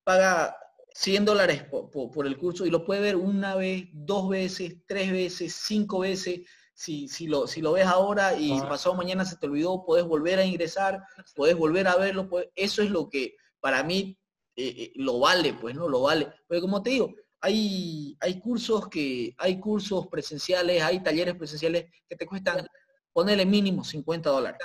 paga 100 dólares por, el curso y lo puede ver una vez, dos veces, tres veces, cinco veces. Si, si, lo, si lo ves ahora y pasado mañana se te olvidó, puedes volver a ingresar, <laughs> puedes volver a verlo. eso es lo que para mí eh, eh, lo vale, pues, ¿no? Lo vale. Porque como te digo, hay, hay cursos que, hay cursos presenciales, hay talleres presenciales que te cuestan, ponerle mínimo 50 dólares.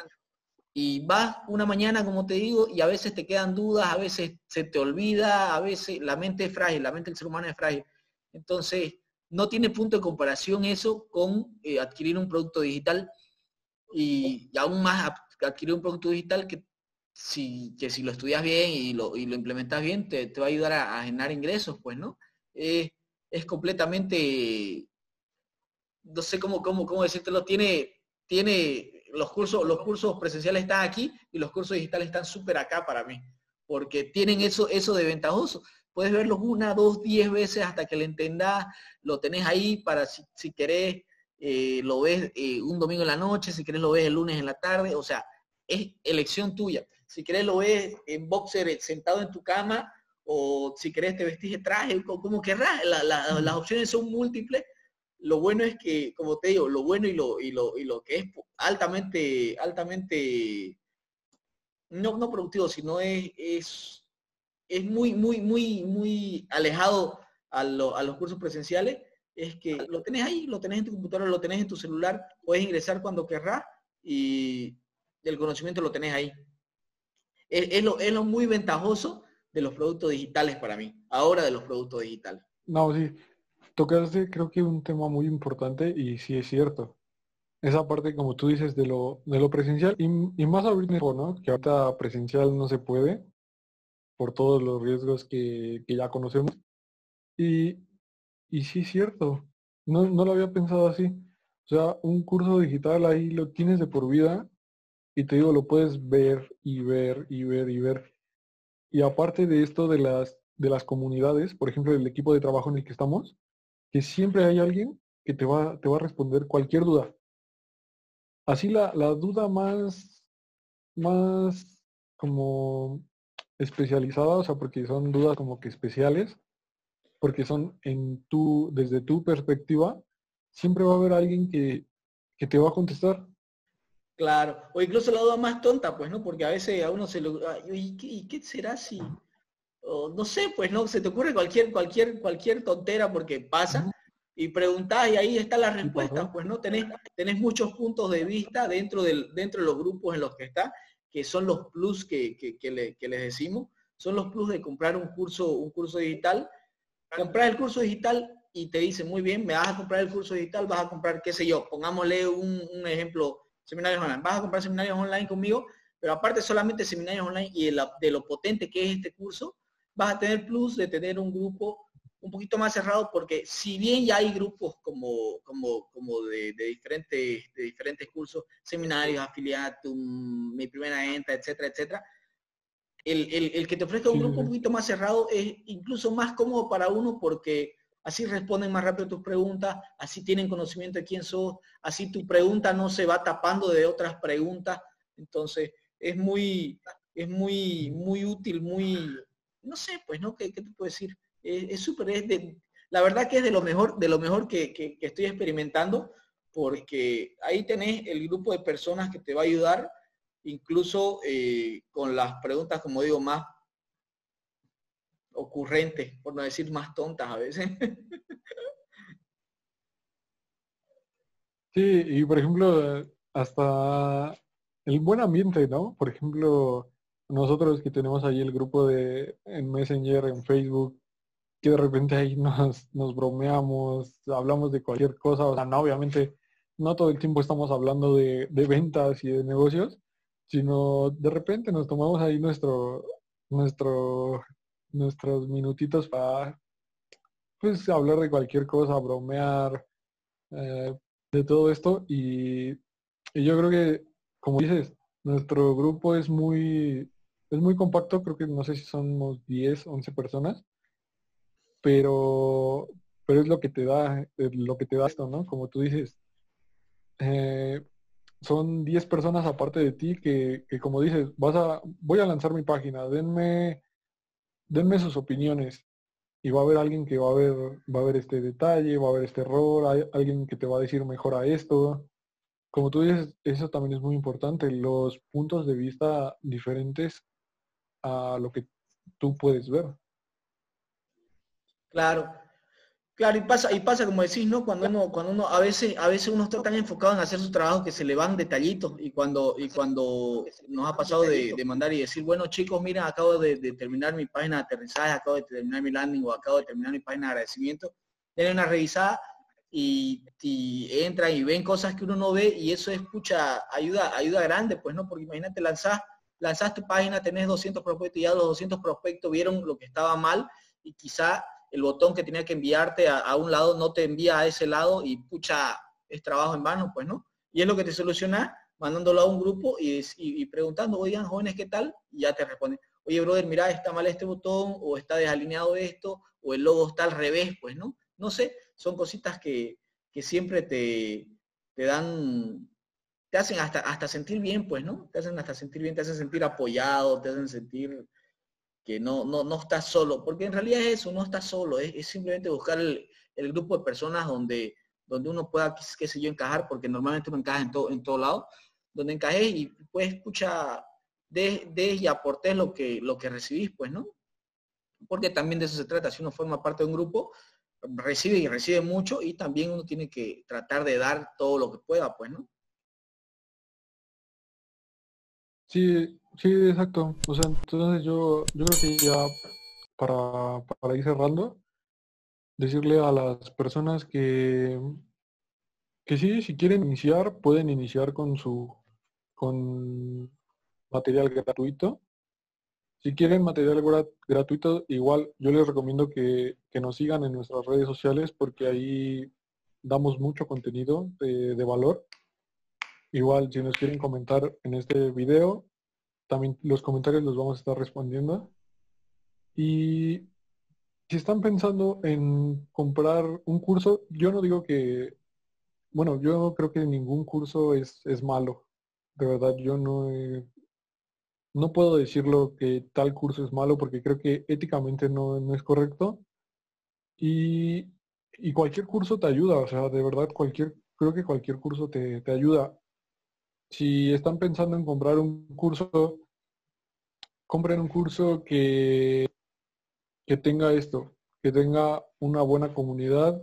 Y vas una mañana, como te digo, y a veces te quedan dudas, a veces se te olvida, a veces la mente es frágil, la mente del ser humano es frágil. Entonces, no tiene punto de comparación eso con eh, adquirir un producto digital y, aún más adquirir un producto digital que si, que si lo estudias bien y lo, y lo implementas bien, te, va a ayudar a, generar ingresos, pues, ¿no? Es completamente, no sé cómo, cómo, cómo decírtelo, tiene, tiene los cursos, los cursos presenciales están aquí y los cursos digitales están súper acá para mí, porque tienen eso, eso de ventajoso. Puedes verlos una, dos, diez veces hasta que le entendas, lo tenés ahí para si, si querés, eh, lo ves eh, un domingo en la noche, si querés lo ves el lunes en la tarde, o sea, es elección tuya. Si querés lo ves en boxer eh, sentado en tu cama o si querés te vestís de traje, como querrás, las opciones son múltiples. Lo bueno es que, como te digo, lo bueno y lo, y lo, y lo que es altamente, altamente, no, no productivo, sino es, es, es muy, muy, muy, muy alejado a, los cursos presenciales, es que lo tenés ahí, lo tenés en tu computadora, lo tenés en tu celular, puedes ingresar cuando querrás y el conocimiento lo tenés ahí. Es, lo, es lo muy ventajoso de los productos digitales para mí, ahora de los productos digitales. No, sí, tocaste creo que un tema muy importante y sí es cierto. Esa parte, como tú dices, de lo, de lo presencial y, más ahorita, ¿no? Que ahorita presencial no se puede por todos los riesgos que, ya conocemos. Y, y sí es cierto. No, no lo había pensado así. O sea, un curso digital ahí lo tienes de por vida y te digo, lo puedes ver y ver y ver y ver. Y aparte de esto de las, de las comunidades, por ejemplo, el equipo de trabajo en el que estamos, que siempre hay alguien que te va, te va a responder cualquier duda. Así la, duda más, más como especializada, o sea, porque son dudas como que especiales, porque son en tu, desde tu perspectiva, siempre va a haber alguien que, que te va a contestar. Claro, o incluso la duda más tonta, pues, ¿no? Porque a veces a uno se lo... ¿Y qué, y qué será si no sé, pues no, se te ocurre cualquier, cualquier, cualquier tontera porque pasa y preguntás y ahí está la respuesta, pues no tenés, tenés muchos puntos de vista dentro, del, dentro de los grupos en los que está, que son los plus que, que, les decimos, son los plus de comprar un curso, un curso digital. Comprar el curso digital y te dice, muy bien, me vas a comprar el curso digital, vas a comprar, qué sé yo, pongámosle un, un ejemplo, seminarios online, vas a comprar seminarios online conmigo, pero aparte solamente seminarios online y de lo potente que es este curso, vas a tener plus de tener un grupo un poquito más cerrado porque si bien ya hay grupos como, como, como de, diferentes, de diferentes cursos, seminarios, afiliatum, mi primera venta, etcétera, etcétera, el, que te ofrezca un grupo un poquito más cerrado es incluso más cómodo para uno porque así responden más rápido tus preguntas, así tienen conocimiento de quién sos, así tu pregunta no se va tapando de otras preguntas. Entonces, es muy, es muy, muy útil, muy, no sé, pues, ¿no? ¿Qué, te puedo decir? es súper, es, de, la verdad que es de lo mejor, de lo mejor que, estoy experimentando, porque ahí tenés el grupo de personas que te va a ayudar, incluso eh, con las preguntas, como digo, más ocurrentes, por no decir más tontas a veces. Sí, y por ejemplo, hasta el buen ambiente, ¿no? Por ejemplo, nosotros que tenemos ahí el grupo de en Messenger, en Facebook, que de repente ahí <laughs> nos, nos bromeamos, hablamos de cualquier cosa, o sea, no, obviamente no todo el tiempo estamos hablando de, ventas y de negocios, sino de repente nos tomamos ahí nuestro, nuestro, nuestros minutitos para pues hablar de cualquier cosa, bromear, eh, de todo esto y, yo creo que, como dices, nuestro grupo es muy es muy compacto, creo que no sé si somos 10, 11 personas, pero, pero es lo que te da, lo que te da esto, ¿no? Como tú dices, eh, son 10 personas aparte de ti que, que, como dices, vas a, voy a lanzar mi página, denme, denme sus opiniones. Y va a haber alguien que va a ver, va a ver este detalle, va a ver este error, hay alguien que te va a decir mejor a esto. Como tú dices, eso también es muy importante, los puntos de vista diferentes a lo que tú puedes ver. Claro, claro, y pasa, y pasa como decís, ¿no? Cuando uno, cuando uno, a veces, a veces uno está tan enfocado en hacer su trabajo que se le van detallitos y cuando, y cuando nos ha pasado de, mandar y decir, bueno chicos, mira, acabo de, terminar mi página de aterrizaje, acabo de terminar mi landing o acabo de terminar mi página de agradecimiento, denle una revisada y, entran y ven cosas que uno no ve y eso es mucha ayuda, ayuda grande, pues no, porque imagínate lanzás, lanzás tu página, tenés 200 prospectos y ya los 200 prospectos vieron lo que estaba mal y quizá el botón que tenía que enviarte a, un lado no te envía a ese lado y pucha, es trabajo en vano, pues no. Y es lo que te soluciona mandándolo a un grupo y, preguntando, oigan, jóvenes, ¿qué tal? Y ya te responden, oye, brother, mira, está mal este botón, o está desalineado esto, o el logo está al revés, pues, ¿no? No sé, son cositas que, siempre te, te, dan, te hacen hasta, hasta sentir bien, pues, ¿no? Te hacen hasta sentir bien, te hacen sentir apoyado, te hacen sentir que no, no, no estás solo, porque en realidad es eso, no estás solo, es, simplemente buscar el, grupo de personas donde, donde uno pueda, qué sé yo, encajar, porque normalmente uno encaja en todo, en todo lado, donde encajes y pues escucha, de, de y aportes lo que, lo que recibís, pues, ¿no? Porque también de eso se trata, si uno forma parte de un grupo, recibe y recibe mucho y también uno tiene que tratar de dar todo lo que pueda, pues, ¿no? Sí, sí, exacto. O sea, entonces yo, yo creo que ya para, para ir cerrando, decirle a las personas que, que sí, si quieren iniciar, pueden iniciar con su con material gratuito. Si quieren material gratuito, igual yo les recomiendo que, nos sigan en nuestras redes sociales porque ahí damos mucho contenido de, valor. Igual si nos quieren comentar en este video, también los comentarios los vamos a estar respondiendo. Y si están pensando en comprar un curso, yo no digo que, bueno, yo creo que ningún curso es, es malo de verdad yo no no puedo decirlo que tal curso es malo porque creo que éticamente no, es correcto. Y, cualquier curso te ayuda, o sea, de verdad cualquier, creo que cualquier curso te, te ayuda. Si están pensando en comprar un curso, compren un curso que, que tenga esto, que tenga una buena comunidad,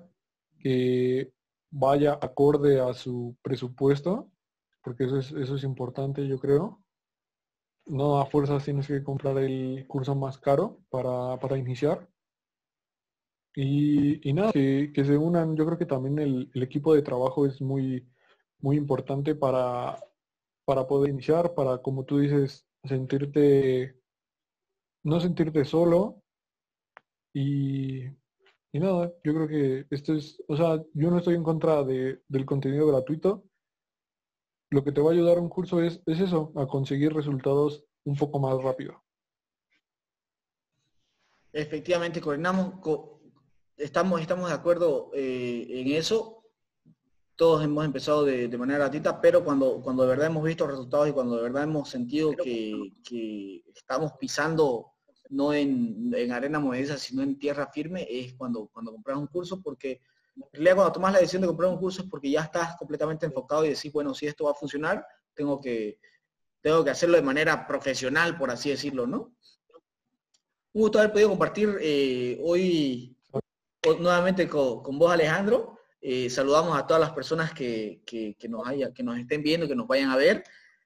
que vaya acorde a su presupuesto porque eso es, eso es importante, yo creo. No a fuerzas tienes que comprar el curso más caro para, iniciar. Y, nada, que, se unan, yo creo que también el, equipo de trabajo es muy, muy importante para, para poder iniciar, para, como tú dices, sentirte, no sentirte solo. Y, y nada, yo creo que esto es, o sea, yo no estoy en contra de, del contenido gratuito, lo que te va a ayudar un curso es, es eso, a conseguir resultados un poco más rápido. Efectivamente, coordinamos, estamos, estamos de acuerdo eh, en eso. Todos hemos empezado de, manera gratuita, pero cuando, cuando de verdad hemos visto resultados y cuando de verdad hemos sentido que, estamos pisando no en, arena movediza, sino en tierra firme, es cuando, cuando compras un curso, porque en realidad cuando tomas la decisión de comprar un curso es porque ya estás completamente enfocado y decís, bueno, si esto va a funcionar, tengo que, tengo que hacerlo de manera profesional, por así decirlo, ¿no? Un gusto haber podido compartir eh, hoy nuevamente con, vos, Alejandro. Eh, saludamos a todas las personas que, nos haya, que nos estén viendo, que nos vayan a ver.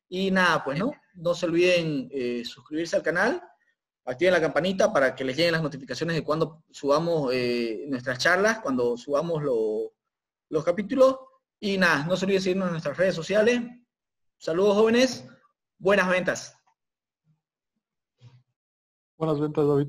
Y nada, pues no, no se olviden eh, suscribirse al canal activen la campanita para que les lleguen las notificaciones de cuando subamos eh, nuestras charlas, cuando subamos los capítulos. Y nada, no se olviden seguirnos en nuestras redes sociales. Saludos jóvenes, buenas ventas. Buenas ventas, David.